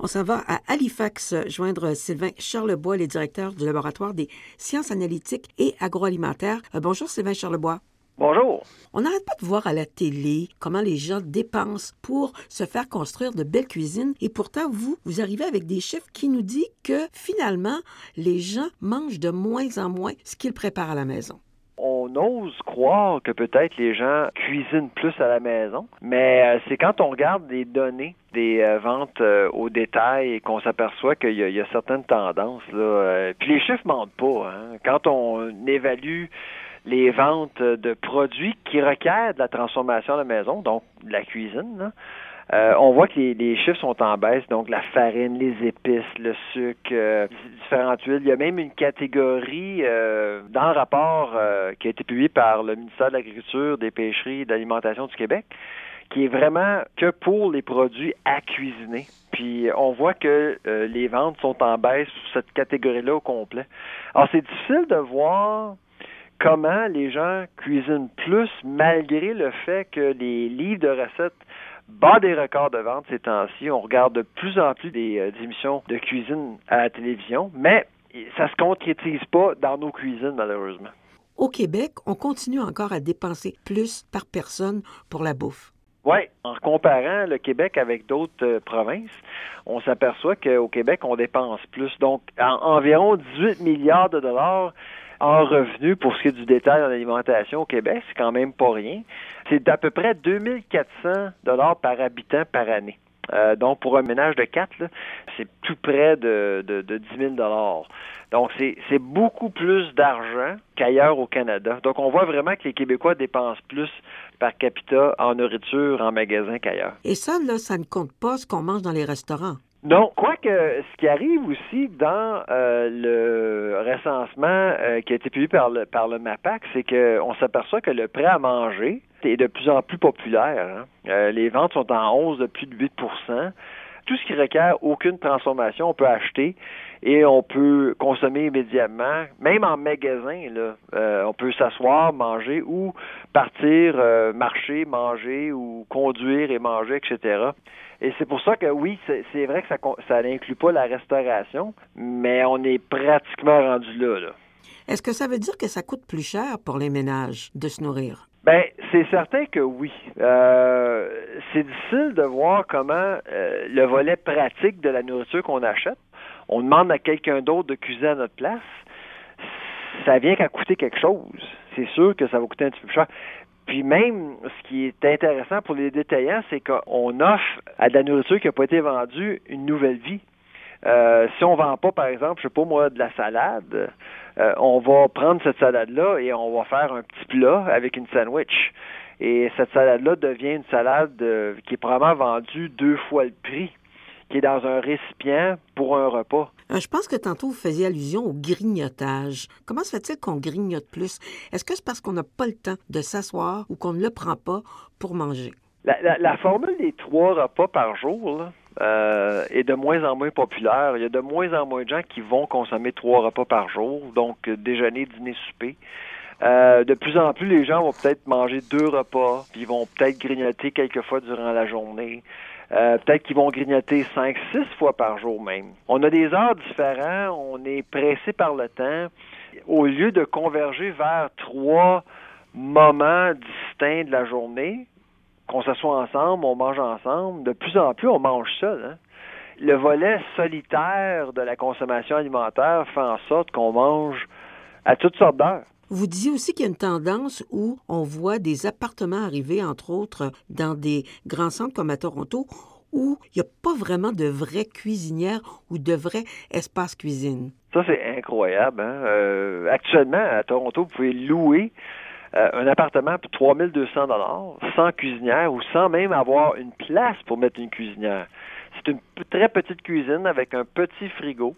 On s'en va à Halifax joindre Sylvain Charlebois, le directeur du laboratoire des sciences analytiques et agroalimentaires. Euh, bonjour Sylvain Charlebois. Bonjour. On n'arrête pas de voir à la télé comment les gens dépensent pour se faire construire de belles cuisines et pourtant vous, vous arrivez avec des chiffres qui nous disent que finalement, les gens mangent de moins en moins ce qu'ils préparent à la maison on ose croire que peut-être les gens cuisinent plus à la maison, mais euh, c'est quand on regarde les données des euh, ventes euh, au détail qu'on s'aperçoit qu'il y, a certaines tendances. Puis les chiffres mentent pas. Hein. Quand on évalue les ventes de produits qui requièrent de la transformation à la maison, donc de la cuisine, euh, on voit que les, chiffres sont en baisse, donc la farine, les épices, le sucre, euh, différentes huiles. Il y a même une catégorie euh, dans le rapport qui a été publié par le ministère de l'Agriculture, des Pêcheries et de l'Alimentation du Québec qui est vraiment que pour les produits à cuisiner. Puis on voit que les ventes sont en baisse sur cette catégorie-là au complet. Alors c'est difficile de voir comment les gens cuisinent plus malgré le fait que les livres de recettes bat des records de vente ces temps-ci. On regarde de plus en plus des, euh, émissions de cuisine à la télévision, mais ça se concrétise pas dans nos cuisines, malheureusement. Au Québec, on continue encore à dépenser plus par personne pour la bouffe. Oui, en comparant le Québec avec d'autres euh, provinces, on s'aperçoit qu'au Québec, on dépense plus. Donc, environ 18 milliards de dollars en revenus pour ce qui est du détail en alimentation au Québec, c'est quand même pas rien. C'est d'à peu près 2400 dollars par habitant par année. Euh, donc, pour un ménage de quatre, c'est tout près de, de, de 10 000 Donc, c'est beaucoup plus d'argent qu'ailleurs au Canada. Donc, on voit vraiment que les Québécois dépensent plus par capita en nourriture en magasin qu'ailleurs. Et ça, là, ça ne compte pas ce qu'on mange dans les restaurants. Non, quoique ce qui arrive aussi dans euh, le recensement euh, qui a été publié par le, par MAPAC, c'est qu'on s'aperçoit que le prêt à manger est de plus en plus populaire. Hein. Euh, les ventes sont en hausse de plus de 8 Tout ce qui requiert aucune transformation, on peut acheter et on peut consommer immédiatement, même en magasin. Là, on peut s'asseoir, manger ou partir, marcher, manger ou conduire et manger, etc. Et c'est pour ça que oui, c'est vrai que ça, ça n'inclut pas la restauration, mais on est pratiquement rendu là. là. Est-ce que ça veut dire que ça coûte plus cher pour les ménages de se nourrir? Ben, c'est certain que oui. Euh, c'est difficile de voir comment euh, le volet pratique de la nourriture qu'on achète, on demande à quelqu'un d'autre de cuisiner à notre place, ça vient qu'à coûter quelque chose. C'est sûr que ça va coûter un petit peu plus cher. Puis même, ce qui est intéressant pour les détaillants, c'est qu'on offre à de la nourriture qui n'a pas été vendue une nouvelle vie. Euh, si on vend pas, par exemple, je sais pas moi, de la salade, euh, on va prendre cette salade-là et on va faire un petit plat avec une sandwich. Et cette salade-là devient une salade euh, qui est probablement vendue deux fois le prix qui est dans un récipient pour un repas. Euh, je pense que tantôt vous faisiez allusion au grignotage. Comment se fait-il qu'on grignote plus? Est-ce que c'est parce qu'on n'a pas le temps de s'asseoir ou qu'on ne le prend pas pour manger? La, formule des trois repas par jour euh, est de moins en moins populaire. Il y a de moins en moins de gens qui vont consommer trois repas par jour, donc euh, déjeuner, dîner, souper. de plus en plus, les gens vont peut-être manger deux repas, puis ils vont peut-être grignoter quelques fois durant la journée. Euh, peut-être qu'ils vont grignoter cinq, six fois par jour même. On a des heures différentes, on est pressé par le temps. Au lieu de converger vers trois moments distincts de la journée, qu'on s'assoit ensemble, on mange ensemble, de plus en plus on mange seul. Hein. Le volet solitaire de la consommation alimentaire fait en sorte qu'on mange à toutes sortes d'heures. Vous disiez aussi qu'il y a une tendance où on voit des appartements arriver, entre autres, dans des grands centres comme à Toronto, où il n'y a pas vraiment de vraies cuisinières ou de vrais espaces cuisine. Ça, c'est incroyable. Hein? Euh, actuellement, à Toronto, vous pouvez louer euh, un appartement pour 3200 dollars sans cuisinière ou sans même avoir une place pour mettre une cuisinière. C'est une très petite cuisine avec un petit frigo,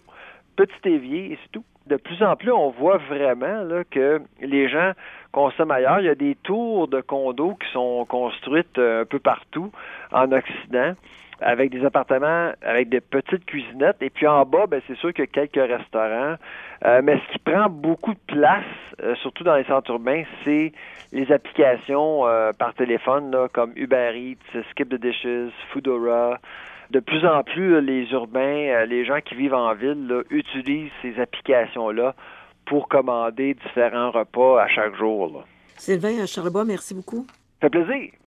petit évier et c'est tout de plus en plus, on voit vraiment que les gens consomment ailleurs. Il y a des tours de condos qui sont construites euh, un peu partout en Occident avec des appartements avec des petites cuisinettes. Et puis en bas, ben, c'est sûr qu'il y a quelques restaurants. Euh, mais ce qui prend beaucoup de place, euh, surtout dans les centres urbains, c'est les applications par téléphone là, comme Uber Eats, Skip the Dishes, Foodora, de plus en plus, les urbains, les gens qui vivent en ville, utilisent ces applications-là pour commander différents repas à chaque jour. Sylvain Charlebois, merci beaucoup. Ça fait plaisir.